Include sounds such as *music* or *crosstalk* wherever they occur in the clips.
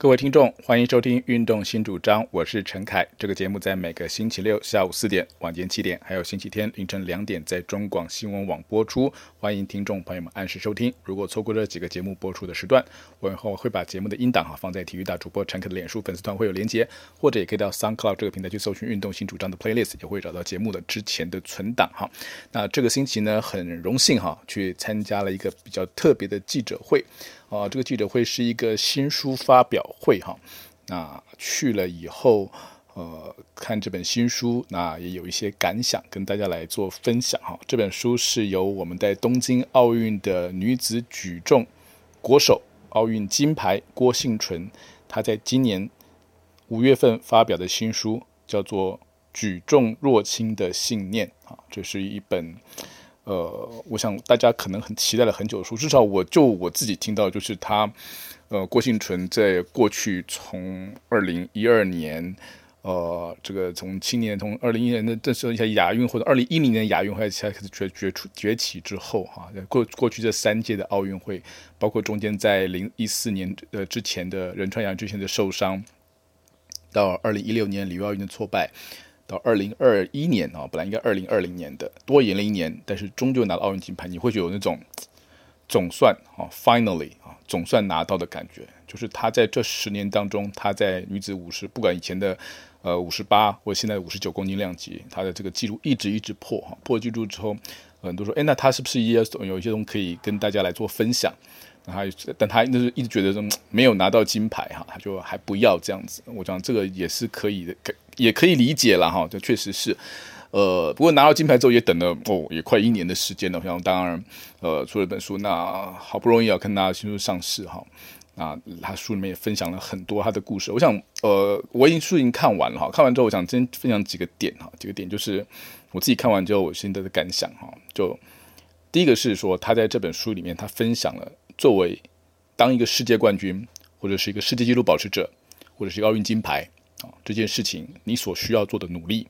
各位听众，欢迎收听《运动新主张》，我是陈凯。这个节目在每个星期六下午四点、晚间七点，还有星期天凌晨两点，在中广新闻网播出。欢迎听众朋友们按时收听。如果错过这几个节目播出的时段，我以后会把节目的音档哈放在体育大主播陈凯的脸书粉丝团会有连接，或者也可以到 SoundCloud 这个平台去搜寻《运动新主张》的 playlist，也会找到节目的之前的存档哈。那这个星期呢，很荣幸哈，去参加了一个比较特别的记者会。啊，这个记者会是一个新书发表会哈。那去了以后，呃，看这本新书，那也有一些感想跟大家来做分享哈。这本书是由我们在东京奥运的女子举重国手、奥运金牌郭婞淳，她在今年五月份发表的新书，叫做《举重若轻的信念》啊，这是一本。呃，我想大家可能很期待了很久的书，至少我就我自己听到，就是他，呃，郭婞淳在过去从二零一二年，呃，这个从青年从二零一年的这时候一下亚运或者二零一零年亚运会才开始崛崛出崛起之后，哈，过过去这三届的奥运会，包括中间在零一四年呃之前的仁川亚运之前的受伤，到二零一六年里约奥运的挫败。到二零二一年啊，本来应该二零二零年的，多延了一年，但是终究拿到奥运金牌，你会有那种总算啊，finally 啊，总算拿到的感觉。就是他在这十年当中，他在女子五十，不管以前的呃五十八或现在五十九公斤量级，他的这个记录一直一直破哈，破纪录之后，很多说，哎，那他是不是也有一些东西可以跟大家来做分享？那他，但他就是一直觉得说没有拿到金牌哈，他就还不要这样子。我讲这个也是可以的。也可以理解了哈，这确实是，呃，不过拿到金牌之后也等了哦，也快一年的时间了。像当然，呃，出了本书，那好不容易要看他新书上市哈，那他书里面也分享了很多他的故事。我想，呃，我已经书已经看完了哈，看完之后，我想先分享几个点哈，几个点就是我自己看完之后我现在的感想哈。就第一个是说，他在这本书里面，他分享了作为当一个世界冠军，或者是一个世界纪录保持者，或者是奥运金牌。啊，这件事情你所需要做的努力，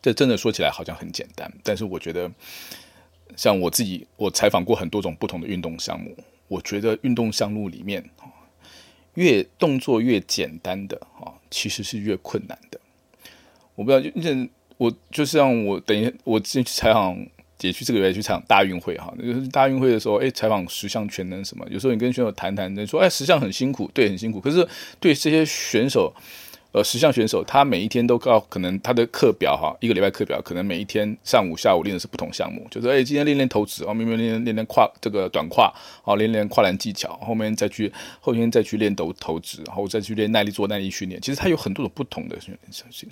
这真的说起来好像很简单，但是我觉得，像我自己，我采访过很多种不同的运动项目，我觉得运动项目里面，越动作越简单的啊，其实是越困难的。我不知道，就我就像我等于我之前去采访。也去这个月去场大运会哈，那个大运会的时候，哎，采访十项全能什么，有时候你跟选手谈谈，你说哎，十项很辛苦，对，很辛苦。可是对这些选手，呃，十项选手，他每一天都告，可能他的课表哈，一个礼拜课表，可能每一天上午下午练的是不同项目，就是哎，今天练练投掷，哦，明明练练练跨这个短跨，哦，练练跨栏技巧，后面再去后天再去练投投掷，然后再去练耐力做耐力训练。其实他有很多种不同的，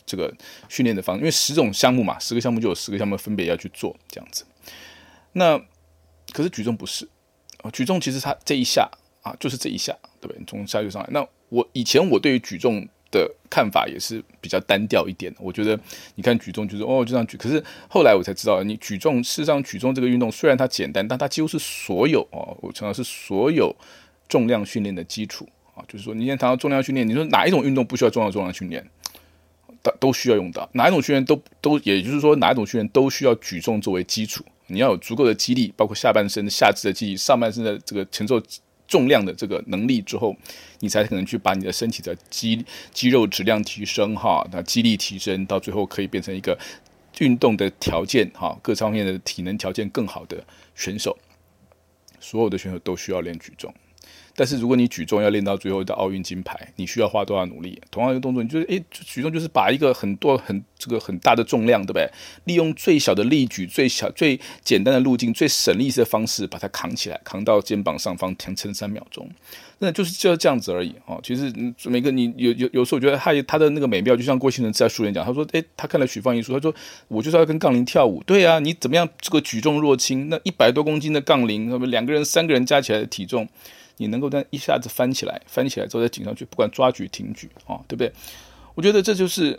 这个训练的方，因为十种项目嘛，十个项目就有十个项目分别要去做这样子。那可是举重不是啊，举重其实它这一下啊，就是这一下，对不对？从下就上来。那我以前我对于举重的看法也是比较单调一点。我觉得你看举重就是哦，就这样举。可是后来我才知道，你举重事实上举重这个运动虽然它简单，但它几乎是所有哦，我强调是所有重量训练的基础啊。就是说，你现在谈到重量训练，你说哪一种运动不需要重量重量训练？都都需要用到哪一种训练都都，也就是说哪一种训练都需要举重作为基础。你要有足够的肌力，包括下半身下肢的肌力，上半身的这个承受重量的这个能力之后，你才可能去把你的身体的肌肌肉质量提升哈，那肌力提升到最后可以变成一个运动的条件哈，各方面的体能条件更好的选手。所有的选手都需要练举重。但是如果你举重要练到最后的奥运金牌，你需要花多少努力？同样一个动作，你就是诶，举重就是把一个很多很这个很大的重量，对不对？利用最小的力举、最小最简单的路径、最省力的方式把它扛起来，扛到肩膀上方，停撑三秒钟，那就是就这样子而已哦。其实每个你有有有时候我觉得他他的那个美妙，就像郭婞淳在书里讲，他说诶，他看了许芳宜书，他说我就是要跟杠铃跳舞，对啊，你怎么样这个举重若轻？那一百多公斤的杠铃，那么两个人、三个人加起来的体重。你能够在一下子翻起来，翻起来之后再顶上去，不管抓举、挺举，啊，对不对？我觉得这就是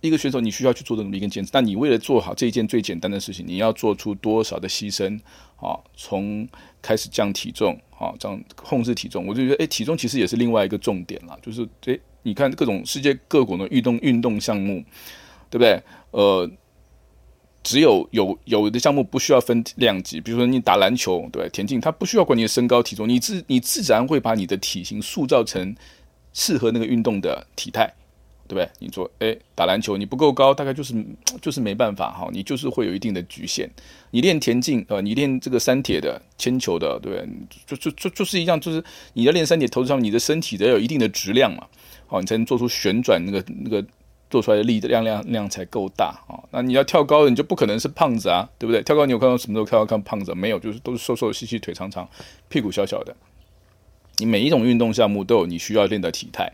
一个选手你需要去做的努力跟坚持。但你为了做好这一件最简单的事情，你要做出多少的牺牲？啊，从开始降体重，啊，这样控制体重，我就觉得，哎，体重其实也是另外一个重点了。就是，哎，你看各种世界各国的运动运动项目，对不对？呃。只有有有的项目不需要分量级，比如说你打篮球，对，田径，它不需要管你的身高体重，你自你自然会把你的体型塑造成适合那个运动的体态，对不对？你说，哎，打篮球你不够高，大概就是 *laughs* 就是没办法哈，你就是会有一定的局限。你练田径，呃，你练这个三铁的、铅球的，对不对？就就就就是一样，就是你要练三铁投资上，你的身体得有一定的质量嘛，好，你才能做出旋转那个那个。做出来的力量量量才够大啊！那你要跳高的，你就不可能是胖子啊，对不对？跳高你有看到什么时候看到看胖子？没有，就是都是瘦瘦细细，腿长长，屁股小小的。你每一种运动项目都有你需要练的体态，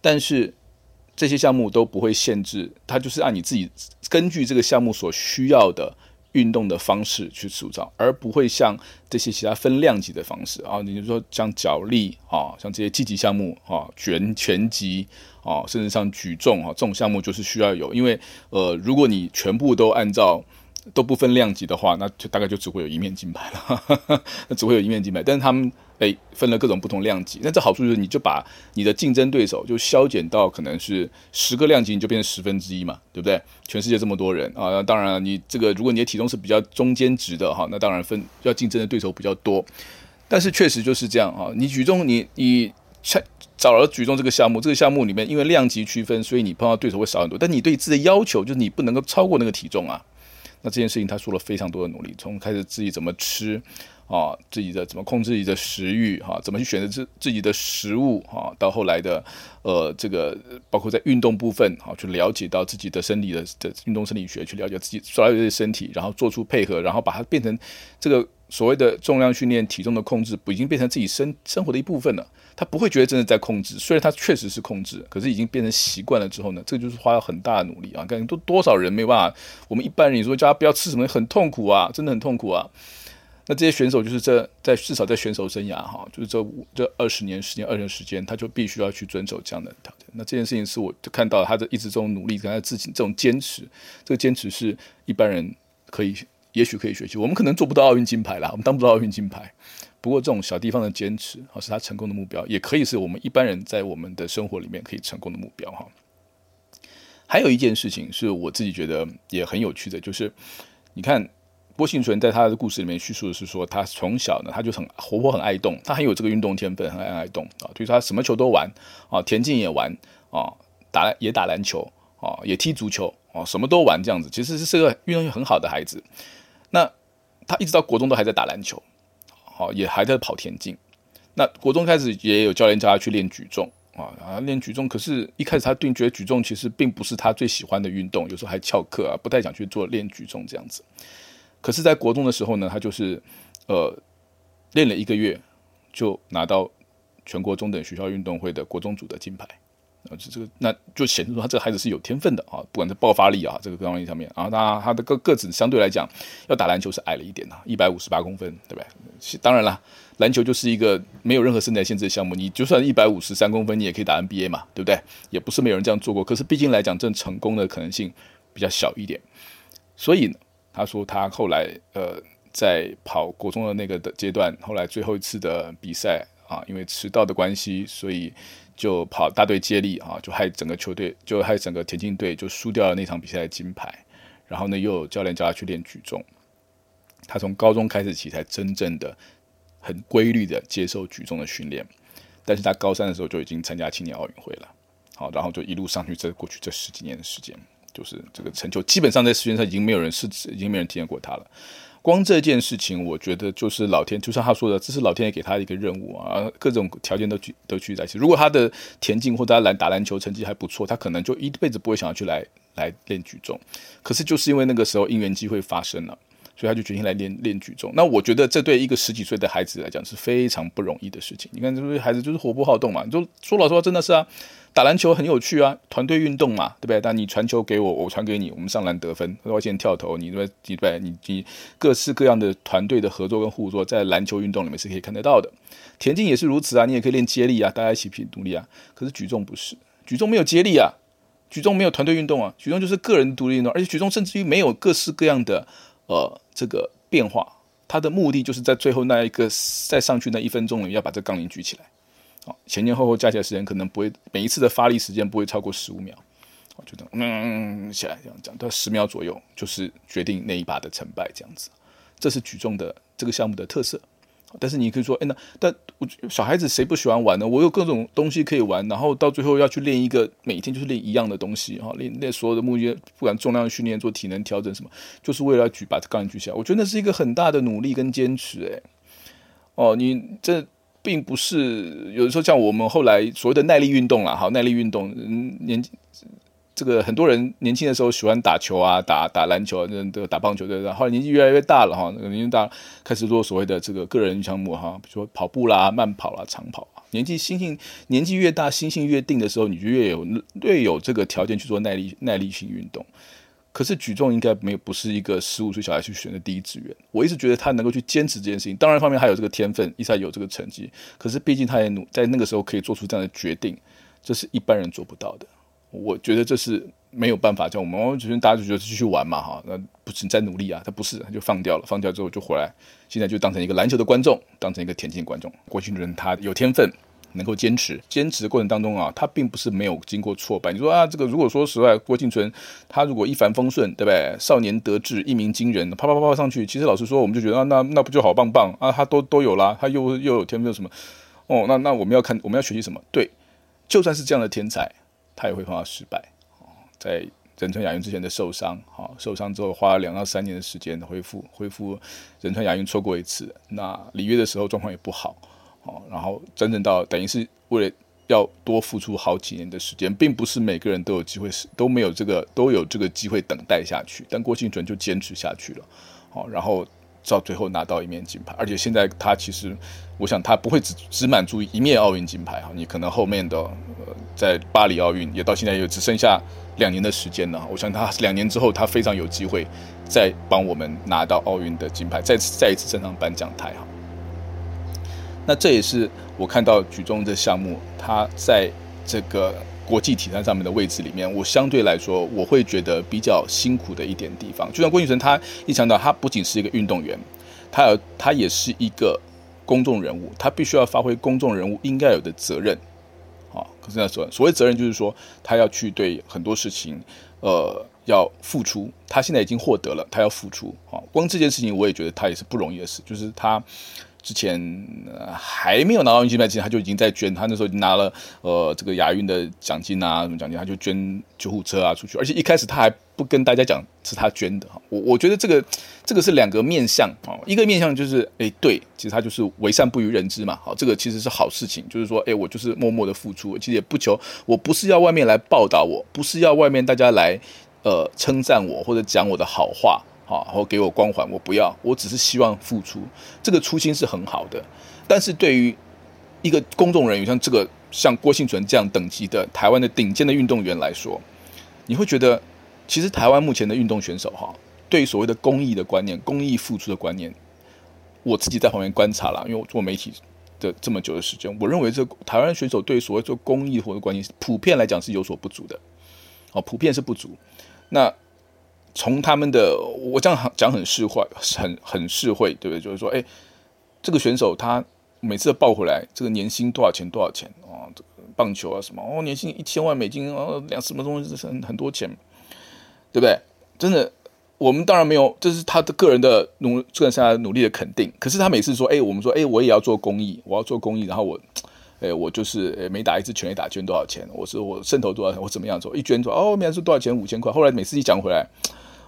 但是这些项目都不会限制，它就是按你自己根据这个项目所需要的运动的方式去塑造，而不会像这些其他分量级的方式啊，你就说像脚力啊，像这些积极项目啊，拳拳击。啊，甚至像举重啊，这种项目就是需要有，因为呃，如果你全部都按照都不分量级的话，那就大概就只会有一面金牌了，那只会有一面金牌。但是他们诶分了各种不同量级，那这好处就是你就把你的竞争对手就削减到可能是十个量级，你就变成十分之一嘛，对不对？全世界这么多人啊，那当然，你这个如果你的体重是比较中间值的哈，那当然分要竞争的对手比较多。但是确实就是这样啊，你举重你你。找了举重这个项目，这个项目里面因为量级区分，所以你碰到对手会少很多。但你对自己的要求就是你不能够超过那个体重啊。那这件事情他说了非常多的努力，从开始自己怎么吃啊，自己的怎么控制自己的食欲哈，怎么去选择自自己的食物哈，到后来的呃这个包括在运动部分哈，去了解到自己的生理的的运动生理学，去了解自己所有的身体，然后做出配合，然后把它变成这个所谓的重量训练、体重的控制，不已经变成自己生生活的一部分了。他不会觉得真的在控制，虽然他确实是控制，可是已经变成习惯了之后呢，这就是花了很大的努力啊！感觉都多少人没办法，我们一般人你说叫他不要吃什么，很痛苦啊，真的很痛苦啊。那这些选手就是这在至少在选手生涯哈，就是这这二十年、十年、二十年时间，他就必须要去遵守这样的条件。那这件事情是我看到他的一直这种努力，跟他自己这种坚持，这个坚持是一般人可以也许可以学习，我们可能做不到奥运金牌啦，我们当不到奥运金牌。不过，这种小地方的坚持，哈，是他成功的目标，也可以是我们一般人在我们的生活里面可以成功的目标，哈。还有一件事情是我自己觉得也很有趣的，就是你看郭婞淳在他的故事里面叙述的是说，他从小呢他就很活泼、很爱动，他很有这个运动天分，很爱爱动啊，所以他什么球都玩啊，田径也玩啊，打也打篮球啊，也踢足球啊，什么都玩这样子，其实是个运动很好的孩子。那他一直到国中都还在打篮球。好，也还在跑田径。那国中开始也有教练叫他去练举重啊，啊，练举重。可是，一开始他定觉得举重其实并不是他最喜欢的运动，有时候还翘课啊，不太想去做练举重这样子。可是，在国中的时候呢，他就是呃练了一个月，就拿到全国中等学校运动会的国中组的金牌。啊，这这个那就显示出他这个孩子是有天分的啊，不管是爆发力啊，这个各方面上面啊，他他的个个子相对来讲，要打篮球是矮了一点啊，一百五十八公分，对不对？当然了，篮球就是一个没有任何身材限制的项目，你就算一百五十三公分，你也可以打 NBA 嘛，对不对？也不是没有人这样做过，可是毕竟来讲，这成功的可能性比较小一点。所以，他说他后来呃，在跑国中的那个的阶段，后来最后一次的比赛啊，因为迟到的关系，所以。就跑大队接力啊，就害整个球队，就害整个田径队就输掉了那场比赛的金牌。然后呢，又有教练叫他去练举重。他从高中开始起才真正的很规律的接受举重的训练。但是他高三的时候就已经参加青年奥运会了。好，然后就一路上去，这过去这十几年的时间，就是这个成就，基本上在世界上已经没有人是，已经没有人体验过他了。光这件事情，我觉得就是老天，就像他说的，这是老天爷给他的一个任务啊，各种条件都聚都聚在一起。如果他的田径或者他篮打篮球成绩还不错，他可能就一辈子不会想要去来来练举重。可是就是因为那个时候因缘机会发生了，所以他就决定来练练举重。那我觉得这对一个十几岁的孩子来讲是非常不容易的事情。你看，这孩子就是活泼好动嘛，就说老实话，真的是啊。打篮球很有趣啊，团队运动嘛，对不对？但你传球给我，我传给你，我们上篮得分，外线跳投，你对不对？你你各式各样的团队的合作跟互作，在篮球运动里面是可以看得到的。田径也是如此啊，你也可以练接力啊，大家一起拼努力啊。可是举重不是，举重没有接力啊，举重没有团队运动啊，举重就是个人独立运动，而且举重甚至于没有各式各样的呃这个变化，它的目的就是在最后那一个再上去那一分钟里要把这杠铃举起来。前前后后加起来时间可能不会，每一次的发力时间不会超过十五秒，我觉得嗯起来这样讲，到十秒左右就是决定那一把的成败这样子，这是举重的这个项目的特色但是你可以说，哎，那但我小孩子谁不喜欢玩呢？我有各种东西可以玩，然后到最后要去练一个，每天就是练一样的东西哈，练练所有的目的，不管重量训练、做体能调整什么，就是为了举把杠铃举起来。我觉得那是一个很大的努力跟坚持，哎，哦，你这并不是有的时候像我们后来所谓的耐力运动啦，哈，耐力运动，嗯，年纪。这个很多人年轻的时候喜欢打球啊，打打篮球啊，这个打棒球对不对？后来年纪越来越大了哈，那个年纪大开始做所谓的这个个人项目哈，比如说跑步啦、慢跑啦、长跑。年纪心性年纪越大，心性越定的时候，你就越有越有这个条件去做耐力耐力性运动。可是举重应该没有不是一个十五岁小孩去选的第一志愿。我一直觉得他能够去坚持这件事情，当然方面还有这个天分，一直有这个成绩。可是毕竟他也努在那个时候可以做出这样的决定，这是一般人做不到的。我觉得这是没有办法叫我们，就是大家就觉得继续玩嘛哈，那不是你在努力啊，他不是，他就放掉了，放掉之后就回来，现在就当成一个篮球的观众，当成一个田径观众。郭婞淳他有天分，能够坚持，坚持的过程当中啊，他并不是没有经过挫败。你说啊，这个如果说实话，郭敬淳他如果一帆风顺，对不对？少年得志，一鸣惊人，啪啪啪啪上去，其实老实说，我们就觉得啊，那那不就好棒棒啊？他都都有啦，他又又有天分什么？哦，那那我们要看我们要学习什么？对，就算是这样的天才。他也会碰到失败，在仁川亚运之前的受伤，好，受伤之后花了两到三年的时间恢复，恢复仁川亚运错过一次，那里约的时候状况也不好，哦，然后真正到等于是为了要多付出好几年的时间，并不是每个人都有机会，是都没有这个都有这个机会等待下去，但郭婞淳就坚持下去了，好，然后。到最后拿到一面金牌，而且现在他其实，我想他不会只只满足一面奥运金牌哈，你可能后面的呃在巴黎奥运也到现在也只剩下两年的时间了，我想他两年之后他非常有机会再帮我们拿到奥运的金牌，再次再一次站上颁奖台哈。那这也是我看到举重这项目，他在这个。国际体坛上面的位置里面，我相对来说我会觉得比较辛苦的一点地方，就像郭婞淳，他一强调，他不仅是一个运动员，他有他也是一个公众人物，他必须要发挥公众人物应该有的责任。啊，可是那所所谓责任就是说，他要去对很多事情，呃，要付出。他现在已经获得了，他要付出。啊，光这件事情我也觉得他也是不容易的事，就是他。之前还没有拿到运金牌之前，他就已经在捐。他那时候已经拿了呃这个亚运的奖金啊，什么奖金，他就捐救护车啊出去。而且一开始他还不跟大家讲是他捐的哈。我我觉得这个这个是两个面向啊，一个面向就是哎对，其实他就是为善不于人知嘛。好，这个其实是好事情，就是说哎我就是默默的付出，其实也不求，我不是要外面来报道我，不是要外面大家来呃称赞我或者讲我的好话。好，或给我光环，我不要，我只是希望付出，这个初心是很好的。但是对于一个公众人物，像这个像郭婞淳这样等级的台湾的顶尖的运动员来说，你会觉得，其实台湾目前的运动选手哈，对于所谓的公益的观念、公益付出的观念，我自己在旁边观察了，因为我做媒体的这么久的时间，我认为这台湾选手对所谓做公益或者观念，普遍来讲是有所不足的，哦，普遍是不足。那从他们的，我这样讲很市侩，很很市侩，对不对？就是说，哎，这个选手他每次报回来，这个年薪多少钱？多少钱？哦，这个棒球啊什么？哦，年薪一千万美金，哦，两什么东西很很多钱，对不对？真的，我们当然没有，这是他的个人的努，个人下来努力的肯定。可是他每次说，哎，我们说，哎，我也要做公益，我要做公益，然后我，哎，我就是，哎，每打一次全垒打捐多少钱？我说我渗透多少钱？我怎么样做？一捐出来，哦，每次多少钱？五千块。后来每次一讲回来。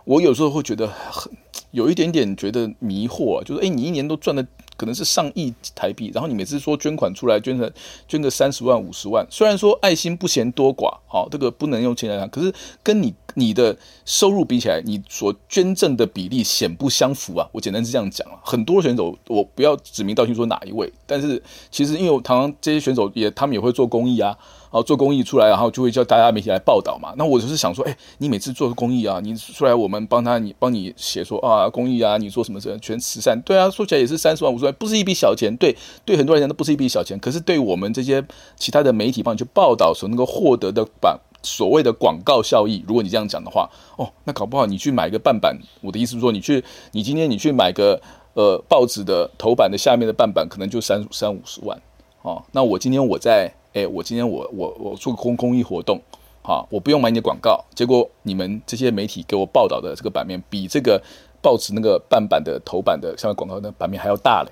我有时候会觉得很有一点点觉得迷惑啊，就是诶，你一年都赚的可能是上亿台币，然后你每次说捐款出来捐个捐个三十万五十万，虽然说爱心不嫌多寡，好，这个不能用钱来讲，可是跟你你的收入比起来，你所捐赠的比例显不相符啊。我简单是这样讲啊，很多选手我不要指名道姓说哪一位，但是其实因为我常常这些选手也他们也会做公益啊。好，做公益出来，然后就会叫大家媒体来报道嘛。那我就是想说，哎，你每次做公益啊，你出来我们帮他，你帮你写说啊，公益啊，你做什么事？全慈善，对啊，说起来也是三十万五十万，不是一笔小钱。对，对很多人讲都不是一笔小钱。可是对我们这些其他的媒体帮你去报道所能够获得的版所谓的广告效益，如果你这样讲的话，哦，那搞不好你去买一个半版。我的意思是说，你去，你今天你去买个呃报纸的头版的下面的半版，可能就三三五十万。哦，那我今天我在。哎，我今天我我我做公公益活动，好，我不用买你的广告，结果你们这些媒体给我报道的这个版面，比这个报纸那个半版的头版的上面广告的版面还要大嘞，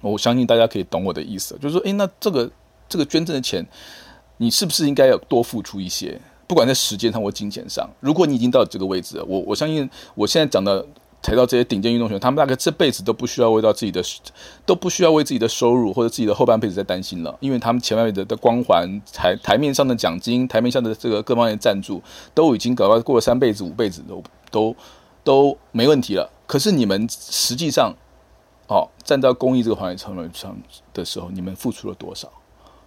我相信大家可以懂我的意思，就是说，诶，那这个这个捐赠的钱，你是不是应该要多付出一些？不管在时间上或金钱上，如果你已经到这个位置，我我相信我现在讲的。提到这些顶尖运动员，他们大概这辈子都不需要为到自己的，都不需要为自己的收入或者自己的后半辈子在担心了，因为他们前半辈子的光环、台台面上的奖金、台面上的这个各方面赞助，都已经搞到过了三辈子、五辈子都都都没问题了。可是你们实际上，哦，站到公益这个环节上上的时候，你们付出了多少？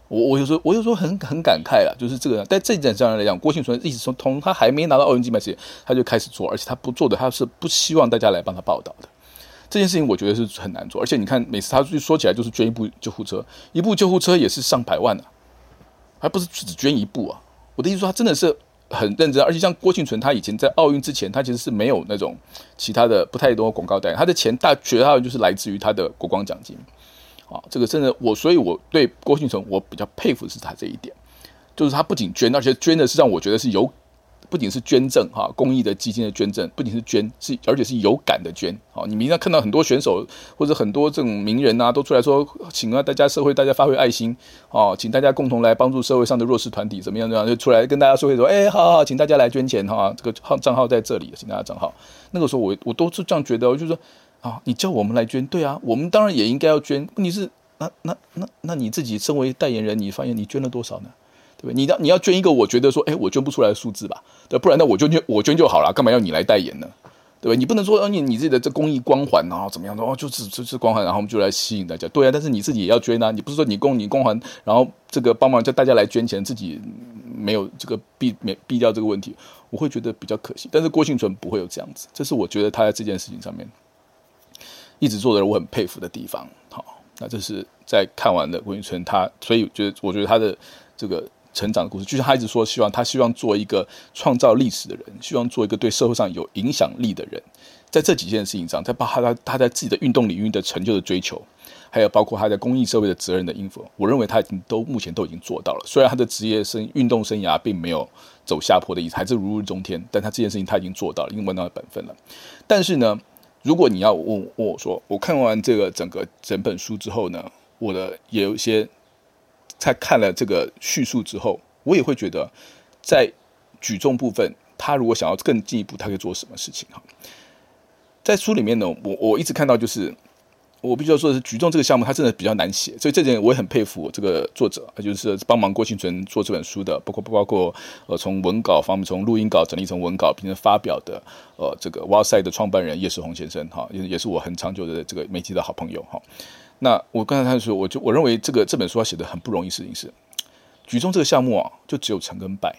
我我有时候我有时候很很感慨了，就是这个，在这一点上来讲，郭庆存一直从从他还没拿到奥运金牌时，他就开始做，而且他不做的，他是不希望大家来帮他报道的。这件事情我觉得是很难做，而且你看，每次他去说起来就是捐一部救护车，一部救护车也是上百万、啊，还不是只捐一部啊。我的意思说，他真的是很认真，而且像郭婞淳，他以前在奥运之前，他其实是没有那种其他的不太多广告代言，他的钱大绝大部分就是来自于他的国光奖金。啊，这个真的我，所以我对郭婞淳我比较佩服的是他这一点，就是他不仅捐，而且捐的是让我觉得是有，不仅是捐赠哈，公益的基金的捐赠，不仅是捐，是而且是有感的捐。好，你明天看到很多选手或者很多这种名人啊，都出来说，请啊大家社会大家发挥爱心，哦，请大家共同来帮助社会上的弱势团体，怎么样怎么样，就出来跟大家说一说，哎，好好好，请大家来捐钱哈，这个号账号在这里，请大家账号。那个时候我我都是这样觉得，我就说。啊，你叫我们来捐，对啊，我们当然也应该要捐。问题是，那那那那你自己身为代言人，你发现你捐了多少呢？对不对？你要你要捐一个，我觉得说，哎，我捐不出来的数字吧，对，不然那我就捐我捐就好了，干嘛要你来代言呢？对吧？你不能说，你你自己的这公益光环然后，怎么样的哦，就是就是光环，然后我们就来吸引大家，对啊，但是你自己也要捐、啊，你不是说你公你光环，然后这个帮忙叫大家来捐钱，自己没有这个避免避掉这个问题，我会觉得比较可惜。但是郭庆存不会有这样子，这是我觉得他在这件事情上面。一直做的人，我很佩服的地方。好，那这是在看完了郭庆存他，所以觉得我觉得他的这个成长的故事，就是他一直说希望他希望做一个创造历史的人，希望做一个对社会上有影响力的人。在这几件事情上，在包括他他在自己的运动领域的成就的追求，还有包括他在公益社会的责任的应付，我认为他已经都目前都已经做到了。虽然他的职业生运动生涯并没有走下坡的意思，还是如日中天，但他这件事情他已经做到了，已经尽到了本分了。但是呢，如果你要问问我说，我看完这个整个整本书之后呢，我的也有一些在看了这个叙述之后，我也会觉得，在举重部分，他如果想要更进一步，他可以做什么事情？哈，在书里面呢，我我一直看到就是。我必须要说的是，举重这个项目它真的比较难写，所以这点我也很佩服这个作者，就是帮忙郭庆存做这本书的，包括不包括呃从文稿方面，从录音稿整理成文稿并且发表的呃这个哇塞的创办人叶世宏先生哈，也也是我很长久的这个媒体的好朋友哈。那我刚才他说，我就我认为这个这本书他写的很不容易，事情是举重这个项目啊，就只有成跟败。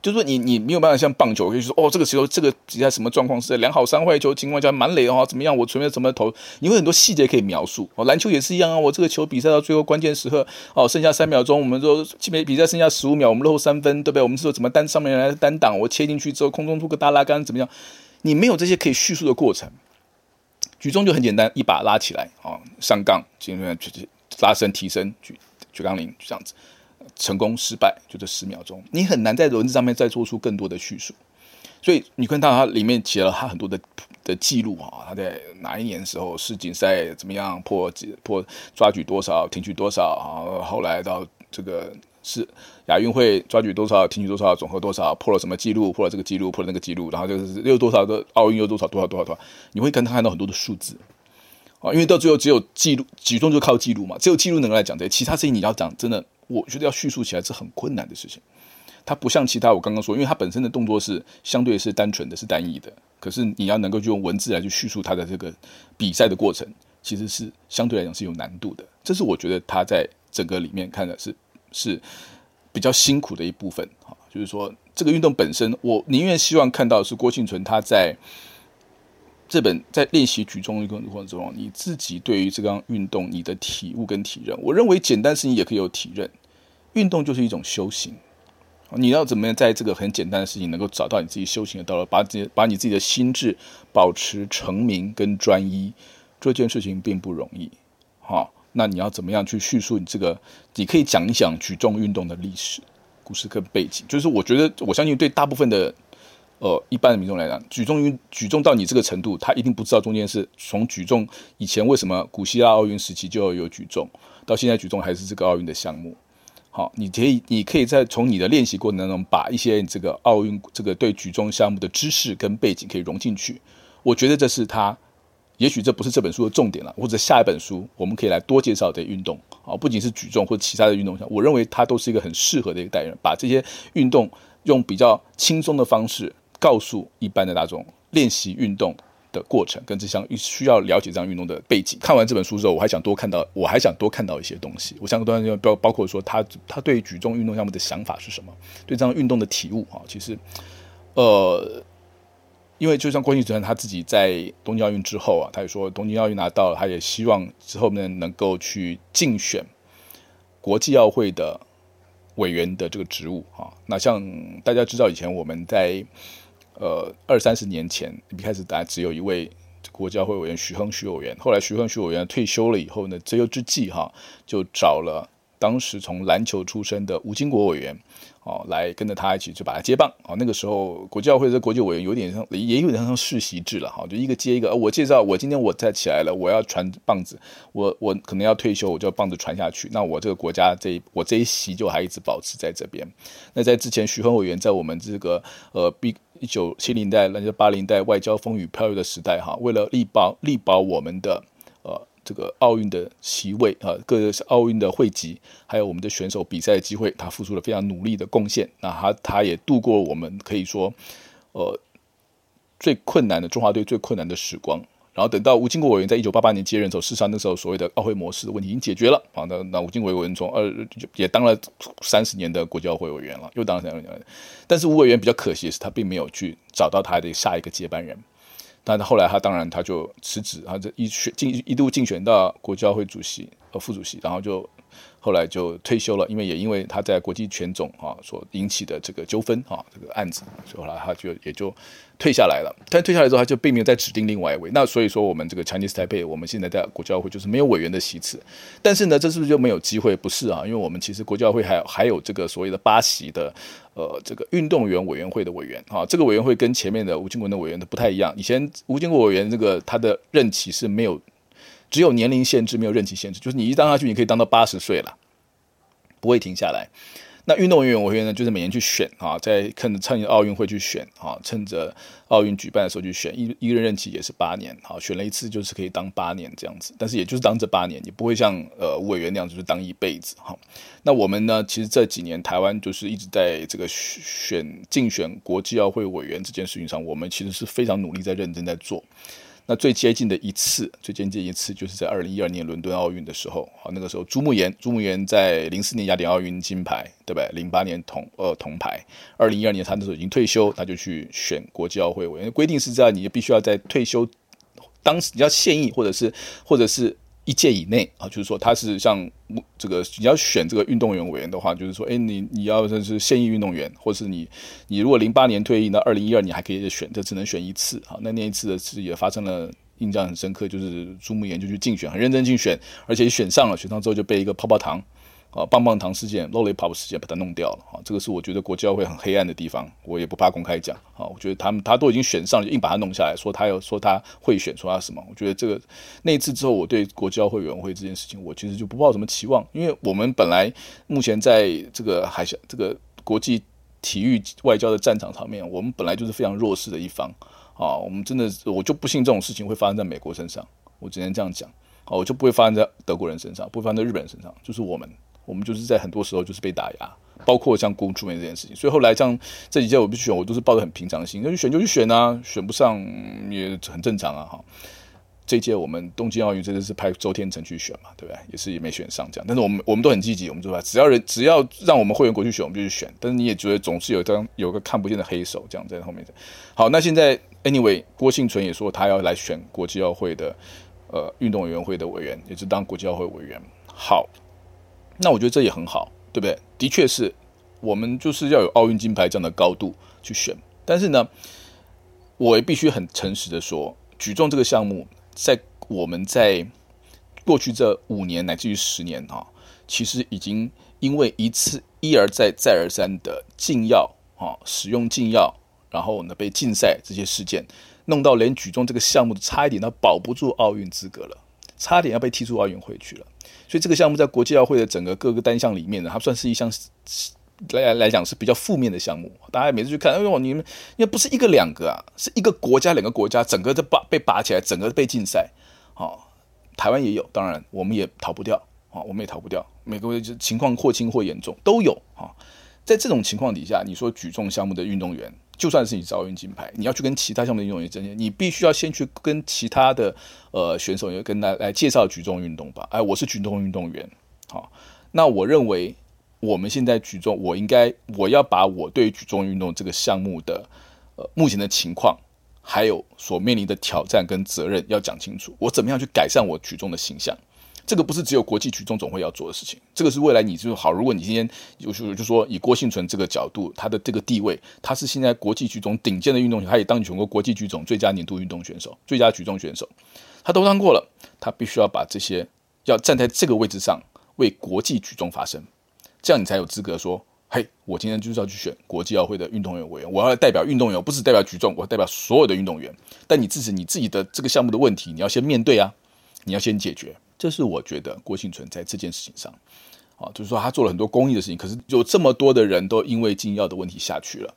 就是说你，你没有办法像棒球，可以说哦，这个时候这个比赛什么状况是在良好三坏球情况下满垒的话怎么样？我准备怎么投？你会很多细节可以描述。哦，篮球也是一样啊，我这个球比赛到最后关键时刻，哦，剩下三秒钟，我们说比比赛剩下十五秒，我们落后三分，对不对？我们是说怎么单上面来单挡？我切进去之后，空中出个大拉杆，怎么样？你没有这些可以叙述的过程。举重就很简单，一把拉起来，哦，上杠，尽量去拉伸提升，举举杠铃，就这样子。成功失败就这十秒钟，你很难在文字上面再做出更多的叙述，所以你看到它里面写了他很多的的记录啊，他在哪一年的时候世锦赛怎么样破破抓举多少挺举多少啊，后来到这个是亚运会抓举多少挺举多少总和多少破了什么记录破了这个记录破了那个记录，然后就是又多少个奥运又多少多少多少多少，你会跟他看到很多的数字啊，因为到最后只有记录举重就靠记录嘛，只有记录能够来讲这些，其他事情你要讲真的。我觉得要叙述起来是很困难的事情，它不像其他我刚刚说，因为它本身的动作是相对是单纯的是单一的，可是你要能够就用文字来去叙述它的这个比赛的过程，其实是相对来讲是有难度的。这是我觉得他在整个里面看的是是比较辛苦的一部分啊，就是说这个运动本身，我宁愿希望看到是郭庆纯他在。这本在练习举重的过程中，你自己对于这项运动你的体悟跟体认，我认为简单事情也可以有体认。运动就是一种修行，你要怎么样在这个很简单的事情能够找到你自己修行的道路，把自把你自己的心智保持成名跟专一，这件事情并不容易。好，那你要怎么样去叙述你这个？你可以讲一讲举重运动的历史故事跟背景，就是我觉得我相信对大部分的。呃，一般的民众来讲，举重运举重到你这个程度，他一定不知道中间是从举重以前为什么古希腊奥运时期就要有举重，到现在举重还是这个奥运的项目。好，你可以你可以在从你的练习过程当中，把一些这个奥运这个对举重项目的知识跟背景可以融进去。我觉得这是他，也许这不是这本书的重点了，或者下一本书我们可以来多介绍这运动啊，不仅是举重或者其他的运动项，我认为它都是一个很适合的一个代人，把这些运动用比较轻松的方式。告诉一般的大众练习运动的过程，跟这项需要了解这项运动的背景。看完这本书之后，我还想多看到，我还想多看到一些东西。我想多看包包括说他他对举重运动项目的想法是什么，对这项运动的体悟啊。其实，呃，因为就像郭婞淳他自己在东京奥运之后啊，他也说东京奥运拿到，他也希望之后呢能够去竞选国际奥会的委员的这个职务啊。那像大家知道以前我们在呃，二三十年前一开始，大家只有一位国际奥会委员徐亨徐委员。后来徐亨徐委员退休了以后呢，择优之际哈，就找了当时从篮球出身的吴金国委员。哦，来跟着他一起就把他接棒。哦，那个时候国际奥会的国际委员有点像，也有点像世袭制了。哈，就一个接一个。我介绍，我今天我再起来了，我要传棒子，我我可能要退休，我就棒子传下去。那我这个国家这一我这一席就还一直保持在这边。那在之前，徐亨委员在我们这个呃，一九七零代、那就八零代外交风雨飘摇的时代，哈，为了力保力保我们的。这个奥运的席位啊，各个奥运的会籍，还有我们的选手比赛的机会，他付出了非常努力的贡献。那他他也度过我们可以说，呃，最困难的中华队最困难的时光。然后等到吴金国委员在一九八八年接任的时候，事实上那时候所谓的奥会模式的问题已经解决了啊。那那吴金国委员从二也当了三十年的国际奥会委员了，又当了三十年。但是吴委员比较可惜的是，他并没有去找到他的下一个接班人。但后来他当然他就辞职，他这一选进一度竞选到国际奥会主席和副主席，然后就后来就退休了，因为也因为他在国际拳总啊所引起的这个纠纷啊这个案子，所以后来他就也就。退下来了，但退下来之后，他就并没有再指定另外一位。那所以说，我们这个 Chinese step 我们现在在国际奥会就是没有委员的席次。但是呢，这是不是就没有机会？不是啊，因为我们其实国际奥会还还有这个所谓的八席的呃这个运动员委员会的委员啊。这个委员会跟前面的吴金国的委员都不太一样。以前吴金国委员这个他的任期是没有只有年龄限制，没有任期限制，就是你一当下去，你可以当到八十岁了，不会停下来。那运动员委员呢，就是每年去选啊，在趁着趁奥运会去选啊，趁着奥运举办的时候去选，一一个人任期也是八年，好，选了一次就是可以当八年这样子，但是也就是当这八年，你不会像呃委员那样就是当一辈子哈。那我们呢，其实这几年台湾就是一直在这个选竞选国际奥会委员这件事情上，我们其实是非常努力在认真在做。那最接近的一次，最接近一次就是在二零一二年伦敦奥运的时候，啊，那个时候朱木岩，朱木岩在零四年雅典奥运金牌，对不对？零八年铜呃铜牌，二零一二年他那时候已经退休，他就去选国际奥会委员，规定是这样，你必须要在退休，当时你要现役或者是或者是。一届以内啊，就是说他是像这个你要选这个运动员委员的话，就是说，哎，你你要就是现役运动员，或是你你如果零八年退役，那二零一二年还可以选，这只能选一次啊。那那一次的是也发生了印象很深刻，就是朱木炎就去竞选，很认真竞选，而且选上了，选上之后就被一个泡泡糖。啊，棒棒糖事件、Lollipop 事件把它弄掉了啊！这个是我觉得国际奥会很黑暗的地方，我也不怕公开讲啊。我觉得他们他都已经选上了，硬把它弄下来，说他有说他会选，说他什么？我觉得这个那一次之后，我对国际奥会委员会这件事情，我其实就不抱什么期望，因为我们本来目前在这个海峡这个国际体育外交的战场上面，我们本来就是非常弱势的一方啊。我们真的我就不信这种事情会发生在美国身上，我只能这样讲啊，我就不会发生在德国人身上，不会发生在日本人身上，就是我们。我们就是在很多时候就是被打压，包括像公出面这件事情，所以后来像这几届我不去选，我都是抱着很平常心，那就选就去选啊，选不上也很正常啊哈。这一届我们东京奥运真的是派周天成去选嘛，对不对？也是也没选上这样，但是我们我们都很积极，我们就说只要人只要让我们会员国去选，我们就去选。但是你也觉得总是有张有个看不见的黑手这样在后面。好，那现在 anyway，郭婞淳也说他要来选国际奥会的呃运动委员会的委员，也是当国际奥会委员。好。那我觉得这也很好，对不对？的确是，我们就是要有奥运金牌这样的高度去选。但是呢，我也必须很诚实的说，举重这个项目，在我们在过去这五年乃至于十年啊，其实已经因为一次一而再再而三的禁药啊，使用禁药，然后呢被禁赛这些事件，弄到连举重这个项目差一点都保不住奥运资格了，差点要被踢出奥运会去了。所以这个项目在国际奥会的整个各个单项里面呢，它算是一项来来讲是比较负面的项目。大家每次去看，哎呦，你们因为不是一个两个啊，是一个国家两个国家，整个都拔被拔起来，整个被禁赛。好，台湾也有，当然我们也逃不掉啊，我们也逃不掉。每个就情况或轻或严重都有啊。在这种情况底下，你说举重项目的运动员，就算是你是奥运金牌，你要去跟其他项目的运动员争，你必须要先去跟其他的呃选手，也跟来来介绍举重运动吧。哎，我是举重运动员，好，那我认为我们现在举重，我应该我要把我对举重运动这个项目的呃目前的情况，还有所面临的挑战跟责任要讲清楚，我怎么样去改善我举重的形象。这个不是只有国际举重总会要做的事情，这个是未来你就好。如果你今天就就就说以郭婞淳这个角度，他的这个地位，他是现在国际举重顶尖的运动员，他也当全国国际举重最佳年度运动选手、最佳举重选手，他都当过了，他必须要把这些要站在这个位置上为国际举重发声，这样你才有资格说，嘿，我今天就是要去选国际奥会的运动员委员，我要代表运动员，不是代表举重，我要代表所有的运动员。但你自己你自己的这个项目的问题，你要先面对啊，你要先解决。这是我觉得郭婞淳在这件事情上，啊，就是说他做了很多公益的事情，可是有这么多的人都因为禁药的问题下去了，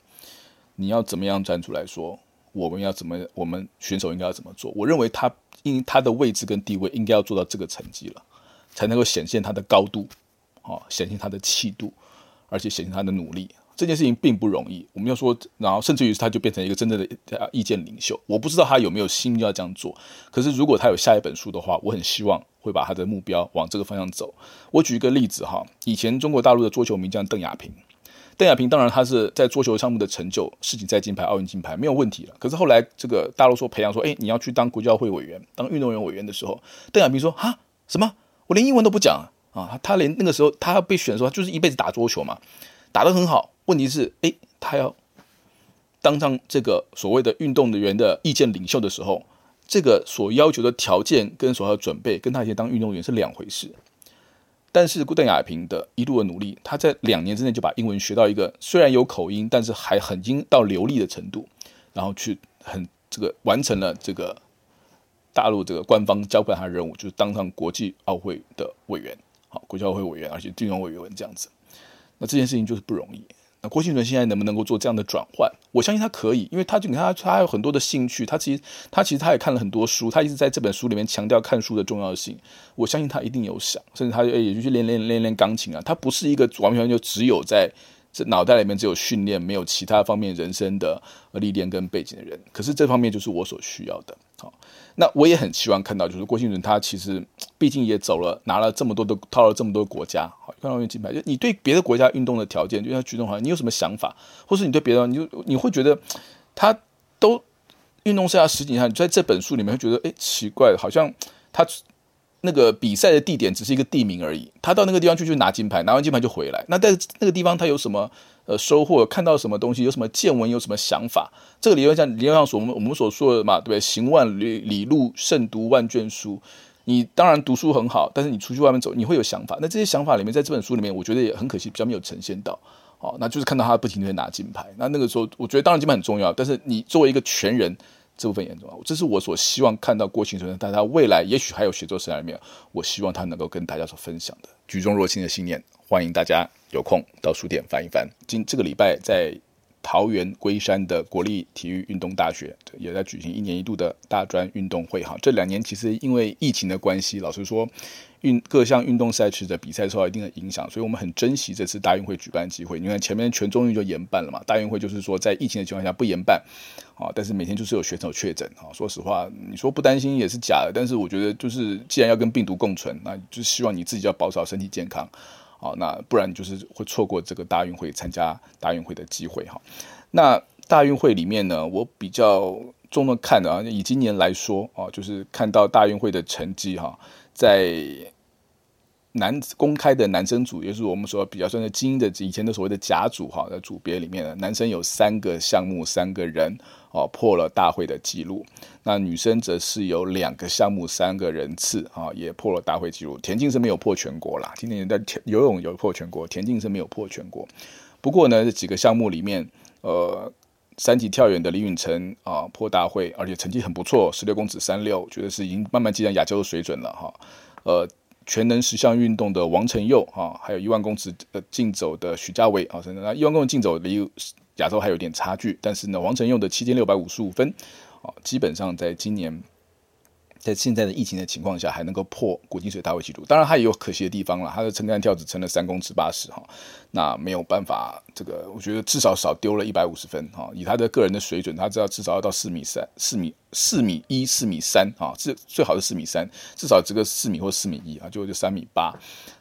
你要怎么样站出来说，我们要怎么，我们选手应该要怎么做？我认为他因他的位置跟地位应该要做到这个成绩了，才能够显现他的高度，啊，显现他的气度，而且显现他的努力。这件事情并不容易，我们要说，然后甚至于他就变成一个真正的意见领袖。我不知道他有没有心要这样做，可是如果他有下一本书的话，我很希望会把他的目标往这个方向走。我举一个例子哈，以前中国大陆的桌球名将邓亚萍，邓亚萍当然他是在桌球项目的成就，世锦赛金牌、奥运金牌没有问题了。可是后来这个大陆说培养说，哎，你要去当国教会委员，当运动员委员的时候，邓亚萍说啊，什么？我连英文都不讲啊！他连那个时候他被选的时候，他就是一辈子打桌球嘛，打得很好。问题是，诶，他要当上这个所谓的运动员的意见领袖的时候，这个所要求的条件跟所要准备，跟他以前当运动员是两回事。但是顾邓亚萍的一路的努力，他在两年之内就把英文学到一个虽然有口音，但是还很经到流利的程度，然后去很这个完成了这个大陆这个官方交办他的任务，就是当上国际奥会的委员，好，国际奥会委员，而且运动委员这样子。那这件事情就是不容易。郭庆纯现在能不能够做这样的转换？我相信他可以，因为他就你看他，他有很多的兴趣。他其实他其实他也看了很多书，他一直在这本书里面强调看书的重要性。我相信他一定有想，甚至他也就去练练练练钢琴啊。他不是一个完全就只有在这脑袋里面只有训练，没有其他方面人生的历练跟背景的人。可是这方面就是我所需要的。好，那我也很希望看到，就是郭婞淳他其实毕竟也走了，拿了这么多的，套了这么多国家，好，运动员金牌。就你对别的国家运动的条件，就像举重好像你有什么想法，或是你对别的，你就你会觉得他都运动生涯十几年，你在这本书里面会觉得，哎，奇怪，好像他那个比赛的地点只是一个地名而已，他到那个地方去就拿金牌，拿完金牌就回来。那在那个地方他有什么？呃，收获看到什么东西，有什么见闻，有什么想法？这个理论上，理论上所我们我们所说的嘛，对不对？行万里里路，胜读万卷书。你当然读书很好，但是你出去外面走，你会有想法。那这些想法里面，在这本书里面，我觉得也很可惜，比较没有呈现到。哦，那就是看到他不停地拿金牌。那那个时候，我觉得当然金牌很重要，但是你作为一个全人，这部分严重啊。这是我所希望看到郭婞淳，但他未来也许还有写作生涯里面，我希望他能够跟大家所分享的举重若轻的信念。欢迎大家有空到书店翻一翻。今这个礼拜在桃园龟山的国立体育运动大学也在举行一年一度的大专运动会。哈，这两年其实因为疫情的关系，老实说，运各项运动赛事的比赛受到一定的影响，所以我们很珍惜这次大运会举办机会。你看前面全中运就延办了嘛，大运会就是说在疫情的情况下不延办，啊，但是每天就是有选手确诊，啊，说实话，你说不担心也是假的。但是我觉得就是既然要跟病毒共存，那就希望你自己要保守身体健康。好，那不然就是会错过这个大运会参加大运会的机会哈。那大运会里面呢，我比较重的看的啊，以今年来说啊，就是看到大运会的成绩哈，在男公开的男生组，也就是我们说比较算是精英的以前的所谓的甲组哈的组别里面呢，男生有三个项目三个人。哦，破了大会的记录。那女生则是有两个项目，三个人次啊，也破了大会记录。田径是没有破全国啦，今年的游泳有破全国，田径是没有破全国。不过呢，这几个项目里面，呃，三级跳远的李允成啊破大会，而且成绩很不错，十六公尺三六，觉得是已经慢慢接近亚洲的水准了哈。呃，全能十项运动的王承佑啊，还有一万公尺的竞走的许家伟啊，那一万公尺竞走离亚洲还有点差距，但是呢，王承佑的七千六百五十五分啊，基本上在今年。在现在的疫情的情况下，还能够破古金水大会纪录，当然他也有可惜的地方了。他的撑杆跳只撑了三公尺八十哈，那没有办法，这个我觉得至少少丢了一百五十分哈。以他的个人的水准，他知道至少要到四米三、四米四米一、四米三啊，最最好是四米三，至少这个四米或四米一啊，就就三米八，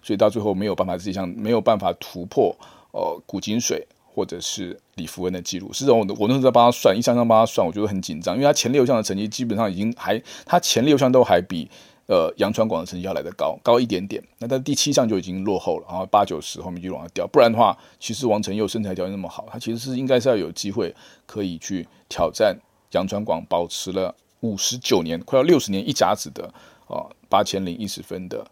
所以到最后没有办法这项没有办法突破呃古金水。或者是李福恩的记录，是这种我我那时候在帮他算，一项项帮他算，我觉得很紧张，因为他前六项的成绩基本上已经还，他前六项都还比呃杨传广的成绩要来得高高一点点，那但第七项就已经落后了，然后八九十后面就往下掉，不然的话，其实王晨佑身材条件那么好，他其实是应该是要有机会可以去挑战杨传广保持了五十九年快要六十年一甲子的啊八千零一十分的。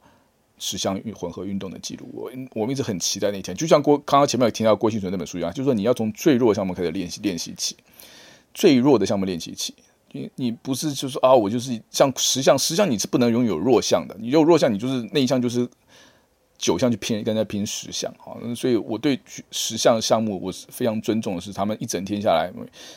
十项运混合运动的记录，我我们一直很期待那一天。就像郭刚刚前面有听到郭新存那本书一样，就是说你要从最弱项目开始练习练习起，最弱的项目练习起。你你不是就是啊，我就是像十项十项你是不能拥有弱项的，你有弱项你就是那一项就是。九项去拼，跟人家拼十项，好，所以我对十项项目我是非常尊重的是，他们一整天下来，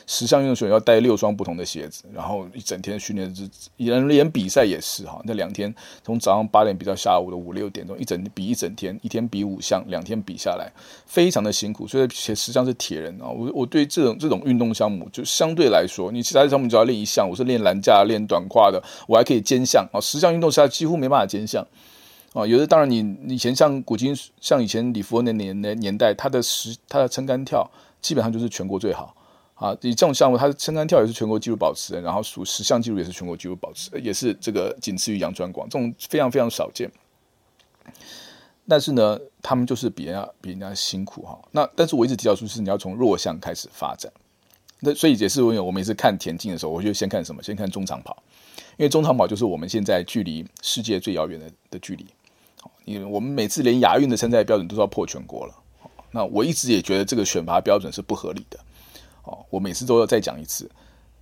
十项运动选手要带六双不同的鞋子，然后一整天训练，连连比赛也是哈，那两天从早上八点比到下午的五六点钟，一整比一整天，一天比五项，两天比下来，非常的辛苦，所以实际上是铁人啊，我我对这种这种运动项目就相对来说，你其他项目只要练一项，我是练栏架、练短跨的，我还可以兼项啊，十项运动下来几乎没办法兼项。啊，有的当然，你以前像古今，像以前李福恩的年年年代，他的十他的撑杆跳基本上就是全国最好啊。以这种项目，他的撑杆跳也是全国纪录保持人，然后数十项纪录也是全国纪录保持，也是这个仅次于杨传广，这种非常非常少见。但是呢，他们就是比人家比人家辛苦哈。那但是我一直提到说，是你要从弱项开始发展。那所以也是我我每次看田径的时候，我就先看什么？先看中长跑，因为中长跑就是我们现在距离世界最遥远的的距离。因为我们每次连亚运的参赛标准都是要破全国了，那我一直也觉得这个选拔标准是不合理的。哦，我每次都要再讲一次，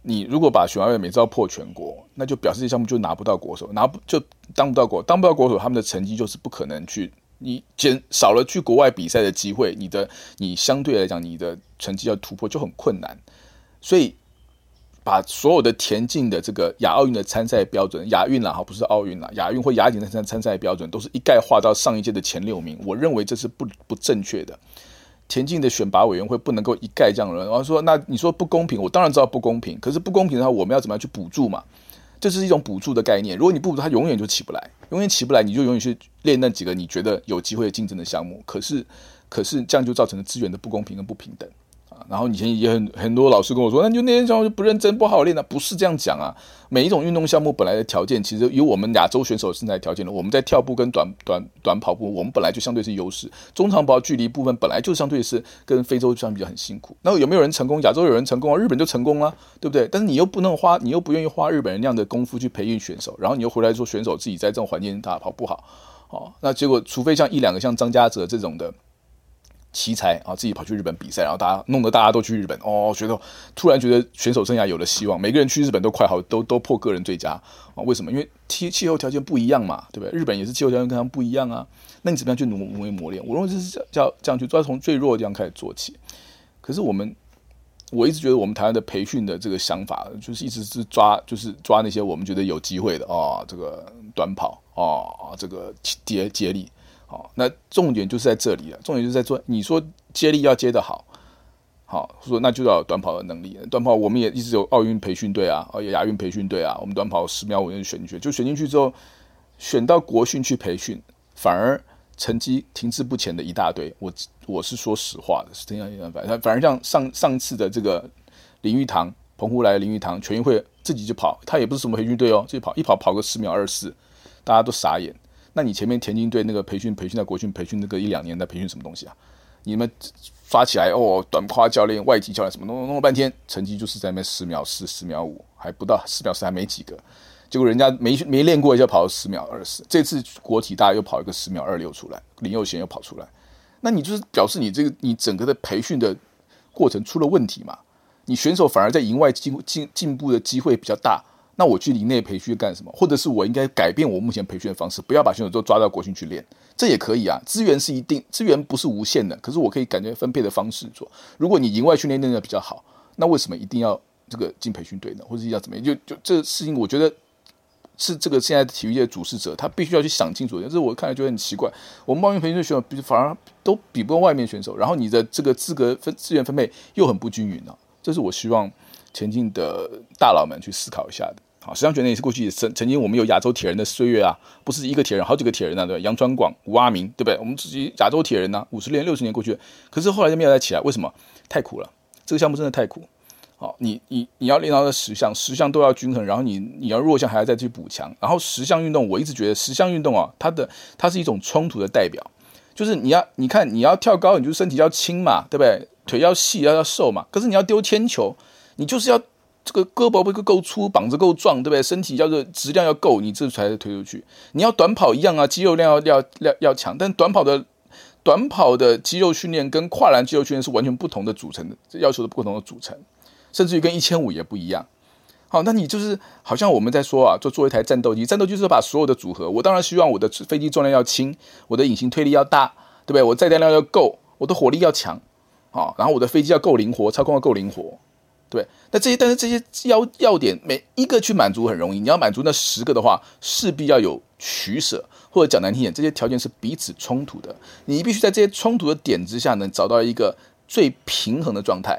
你如果把选拔标准每次要破全国，那就表示这项目就拿不到国手，拿不就当不到国，当不到国手，他们的成绩就是不可能去，你减少了去国外比赛的机会，你的你相对来讲你的成绩要突破就很困难，所以。把所有的田径的这个亚奥运的参赛标准，亚运啦哈，不是奥运啦，亚运或亚锦的参赛标准都是一概划到上一届的前六名。我认为这是不不正确的。田径的选拔委员会不能够一概这样人，然后说那你说不公平，我当然知道不公平。可是不公平的话，我们要怎么样去补助嘛？这是一种补助的概念。如果你不补助，他永远就起不来，永远起不来，你就永远去练那几个你觉得有机会竞争的项目。可是，可是这样就造成了资源的不公平跟不平等。然后以前也很很多老师跟我说，那就那些项目就不认真不好练啊，不是这样讲啊。每一种运动项目本来的条件，其实有我们亚洲选手身材条件的，我们在跳步跟短短短跑步，我们本来就相对是优势。中长跑距离部分本来就相对是跟非洲相比较很辛苦。那有没有人成功？亚洲有人成功啊，日本就成功了，对不对？但是你又不能花，你又不愿意花日本人那样的功夫去培育选手，然后你又回来说选手自己在这种环境下跑不好，哦，那结果除非像一两个像张家泽这种的。奇才啊，自己跑去日本比赛，然后大家弄得大家都去日本哦，觉得突然觉得选手生涯有了希望，每个人去日本都快好，都都破个人最佳啊？为什么？因为气气候条件不一样嘛，对不对？日本也是气候条件跟他们不一样啊。那你怎么样去努努力磨练？我认为这是叫叫这样去，要从最弱的地方开始做起。可是我们，我一直觉得我们台湾的培训的这个想法，就是一直是抓，就是抓那些我们觉得有机会的、哦，这个短跑、哦，这个接接力。好，那重点就是在这里了。重点就是在做，你说接力要接得好，好说那就要短跑的能力。短跑我们也一直有奥运培训队啊，哦，亚运培训队啊。我们短跑十秒五就选进去，就选进去之后，选到国训去培训，反而成绩停滞不前的一大堆。我我是说实话的，是这样一样反反而像上上次的这个林玉堂，澎湖来的林玉堂，全运会自己就跑，他也不是什么培训队哦，自己跑一跑跑个十秒二四，大家都傻眼。那你前面田径队那个培训培训在国训培训那个一两年在培训什么东西啊？你们刷起来哦，短跨教练、外籍教练什么弄弄了半天，成绩就是在那边十秒四、十秒五，还不到十秒四，还没几个。结果人家没没练过，就跑了十秒二十。这次国体大又跑一个十秒二六出来，林佑贤又跑出来，那你就是表示你这个你整个的培训的过程出了问题嘛？你选手反而在营外进进进步的机会比较大。那我去营内培训干什么？或者是我应该改变我目前培训的方式，不要把选手都抓到国训去练，这也可以啊。资源是一定，资源不是无限的，可是我可以感觉分配的方式做。如果你营外训练练的比较好，那为什么一定要这个进培训队呢？或者要怎么样？就就这个事情，我觉得是这个现在体育界的主事者，他必须要去想清楚。但是我看来觉得很奇怪。我们奥运培训队选手比反而都比不过外面选手，然后你的这个资格分资源分配又很不均匀啊。这是我希望前进的大佬们去思考一下的。好，石像觉得也是过去曾曾经我们有亚洲铁人的岁月啊，不是一个铁人，好几个铁人啊，对吧？杨传广、吴阿明，对不对？我们自己亚洲铁人呢、五十年、六十年过去，可是后来就没有再起来，为什么？太苦了，这个项目真的太苦。好，你你你要练到这十项，十项都要均衡，然后你你要弱项还要再去补强，然后十项运动，我一直觉得十项运动啊，它的它是一种冲突的代表，就是你要你看你要跳高，你就身体要轻嘛，对不对？腿要细要要瘦嘛，可是你要丢铅球，你就是要。这个胳膊不够粗，膀子够壮，对不对？身体要是质量要够，你这才能推出去。你要短跑一样啊，肌肉量要要要要强。但短跑的短跑的肌肉训练跟跨栏肌肉训练是完全不同的组成的，要求的不同的组成，甚至于跟一千五也不一样。好，那你就是好像我们在说啊，就做一台战斗机，战斗机是把所有的组合。我当然希望我的飞机重量要轻，我的隐形推力要大，对不对？我载弹量要够，我的火力要强，好，然后我的飞机要够灵活，操控要够灵活。对，那这些但是这些要要点每一个去满足很容易，你要满足那十个的话，势必要有取舍，或者讲难听点，这些条件是彼此冲突的。你必须在这些冲突的点之下，呢找到一个最平衡的状态，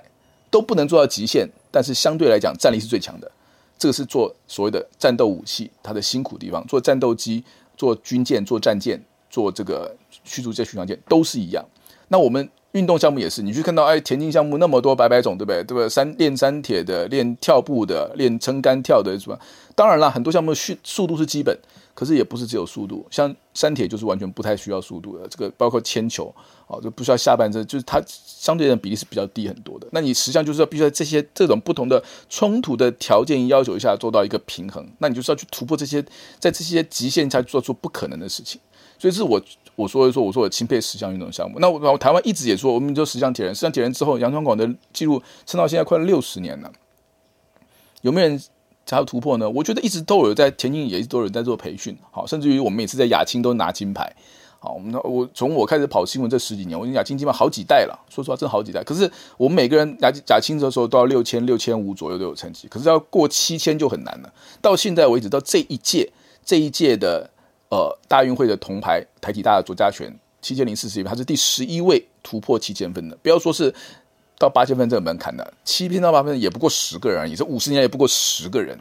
都不能做到极限，但是相对来讲战力是最强的。这个是做所谓的战斗武器它的辛苦地方，做战斗机、做军舰、做战舰、做这个驱逐舰、巡洋舰都是一样。那我们。运动项目也是，你去看到哎，田径项目那么多百百种，对不对？对不对？三练三铁的，练跳步的，练撑杆跳的，是吧？当然了，很多项目速速度是基本，可是也不是只有速度。像三铁就是完全不太需要速度的，这个包括铅球，哦，就不需要下半身，就是它相对的比例是比较低很多的。那你实际上就是要必须在这些这种不同的冲突的条件要求下做到一个平衡，那你就是要去突破这些，在这些极限下做出不可能的事情。所以是我。我说一说，我说我钦佩十项运动项目。那我台湾一直也说，我们就十项铁人，十项铁人之后，杨传广的记录撑到现在快六十年了。有没有人想要突破呢？我觉得一直都有在田径，也一直都有人在做培训。好，甚至于我们每次在亚青都拿金牌。好，我们我从我开始跑新闻这十几年，我跟亚青基本好几代了。说实话，真好几代。可是我们每个人亚亚青的时候都要六千、六千五左右都有成绩，可是要过七千就很难了。到现在为止，到这一届，这一届的。呃，大运会的铜牌，台体大的左家拳七千零四十一分，他是第十一位突破七千分的。不要说是到八千分这个门槛的，七千到八分也不过十个人而已，这五十年也不过十个人。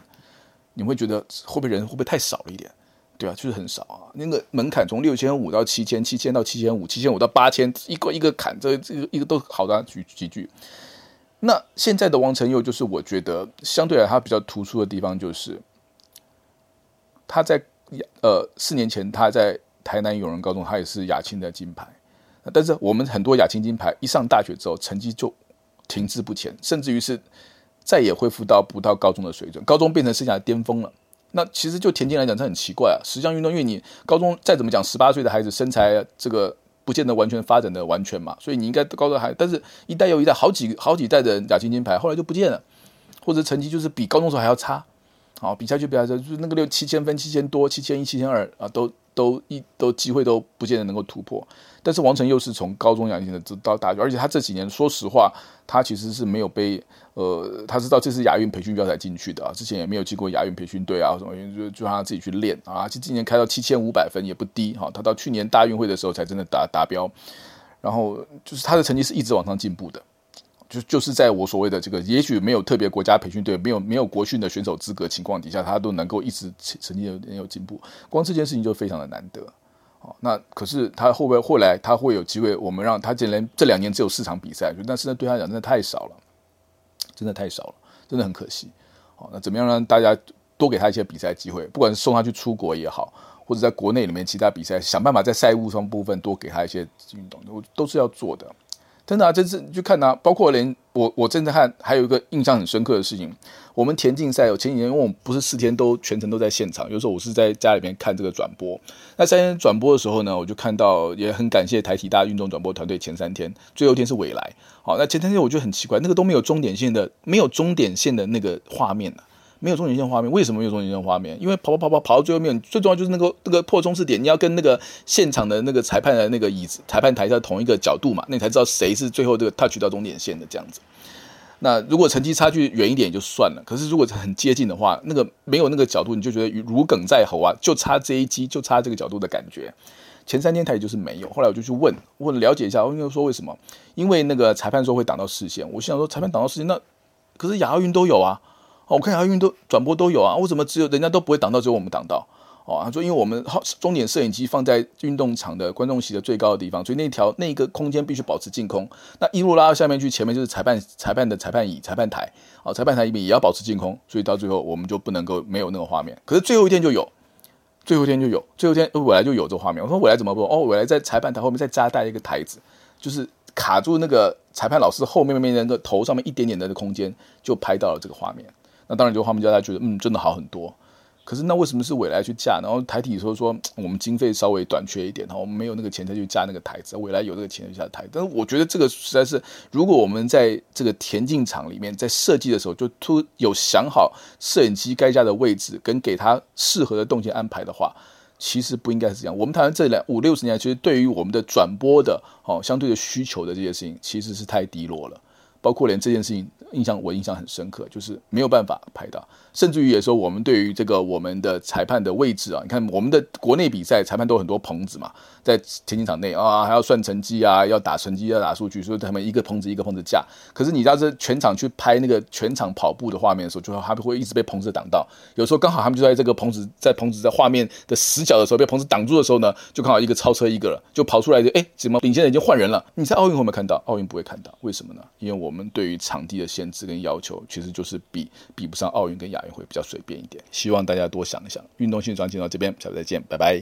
你会觉得会不会人会不会太少了一点？对啊，就是很少啊。那个门槛从六千五到七千，七千到七千五，七千五到八千，一个一个砍，这这个一个都好的举几句。那现在的王晨佑，就是我觉得相对来他比较突出的地方，就是他在。呃，四年前他在台南永仁高中，他也是亚青的金牌。但是我们很多亚青金牌一上大学之后，成绩就停滞不前，甚至于是再也恢复到不到高中的水准，高中变成生涯的巅峰了。那其实就田径来讲，这很奇怪啊。十项运动，因为你高中再怎么讲，十八岁的孩子身材这个不见得完全发展的完全嘛，所以你应该高中还，但是一代又一代，好几好几代的亚青金牌后来就不见了，或者成绩就是比高中时候还要差。好，比赛就比赛，就是那个六七千分、七千多、七千一、七千二啊，都都一都机会都不见得能够突破。但是王晨又是从高中亚青的到大学，而且他这几年说实话，他其实是没有被呃，他知道这是亚运培训标才进去的啊，之前也没有进过亚运培训队啊什么，就就让他自己去练啊。其实今年开到七千五百分也不低哈，他到去年大运会的时候才真的达达标，然后就是他的成绩是一直往上进步的。就就是在我所谓的这个，也许没有特别国家培训队，没有没有国训的选手资格情况底下，他都能够一直成绩有有进步，光这件事情就非常的难得。好，那可是他会不会后来他会有机会？我们让他竟然这两年只有四场比赛，但是呢，对他讲真的太少了，真的太少了，真的很可惜。好，那怎么样让大家多给他一些比赛机会？不管是送他去出国也好，或者在国内里面其他比赛，想办法在赛务上部分多给他一些运动，我都是要做的。真的啊，这次去看啊，包括连我我正在看，还有一个印象很深刻的事情，我们田径赛，我前几天因为我们不是四天都全程都在现场，有时候我是在家里面看这个转播。那三天转播的时候呢，我就看到也很感谢台体大运动转播团队，前三天最后一天是未来，好，那前三天我觉得很奇怪，那个都没有终点线的，没有终点线的那个画面啊。没有终点线画面，为什么没有终点线画面？因为跑跑跑跑跑到最后面，最重要就是那个那个破冲刺点，你要跟那个现场的那个裁判的那个椅子、裁判台在同一个角度嘛，那你才知道谁是最后这个 touch 到终点线的这样子。那如果成绩差距远一点也就算了，可是如果很接近的话，那个没有那个角度，你就觉得如鲠在喉啊，就差这一击，就差这个角度的感觉。前三天台就是没有，后来我就去问问了解一下，我跟他说为什么？因为那个裁判说会挡到视线，我想说裁判挡到视线，那可是亚奥运都有啊。我看亚运都转播都有啊，为什么只有人家都不会挡到，只有我们挡到？哦，他说因为我们终点摄影机放在运动场的观众席的最高的地方，所以那条那一个空间必须保持净空。那一路拉到下面去，前面就是裁判裁判的裁判椅、裁判台，哦，裁判台里面也要保持净空，所以到最后我们就不能够没有那个画面。可是最后一天就有，最后一天就有，最后一天未来就有这画面。我说未来怎么不？哦，未来在裁判台后面再加带一个台子，就是卡住那个裁判老师后面面那个头上面一点点的空间，就拍到了这个画面。那当然，就画面叫大家觉得，嗯，真的好很多。可是那为什么是未来去架？然后台体说说我们经费稍微短缺一点，哈，我们没有那个钱再去架那个台子。未来有这个钱去架台，但是我觉得这个实在是，如果我们在这个田径场里面在设计的时候就突有想好摄影机该架的位置跟给他适合的动线安排的话，其实不应该是这样。我们台湾这两五六十年，其实对于我们的转播的哦相对的需求的这些事情，其实是太低落了。包括连这件事情，印象我印象很深刻，就是没有办法拍到，甚至于也说我们对于这个我们的裁判的位置啊，你看我们的国内比赛裁判都很多棚子嘛，在田径场内啊，还要算成绩啊，要打成绩，要打数据，所以他们一个棚子一个棚子架。可是你知道这全场去拍那个全场跑步的画面的时候，就他们会一直被棚子挡到。有时候刚好他们就在这个棚子在棚子在画面的死角的时候被棚子挡住的时候呢，就刚好一个超车一个了，就跑出来就哎，怎么领先人已经换人了？你在奥运会没看到？奥运不会看到，为什么呢？因为我们对于场地的限制跟要求，其实就是比比不上奥运跟亚运会比较随便一点。希望大家多想一想。运动性转进到这边，下次再见，拜拜。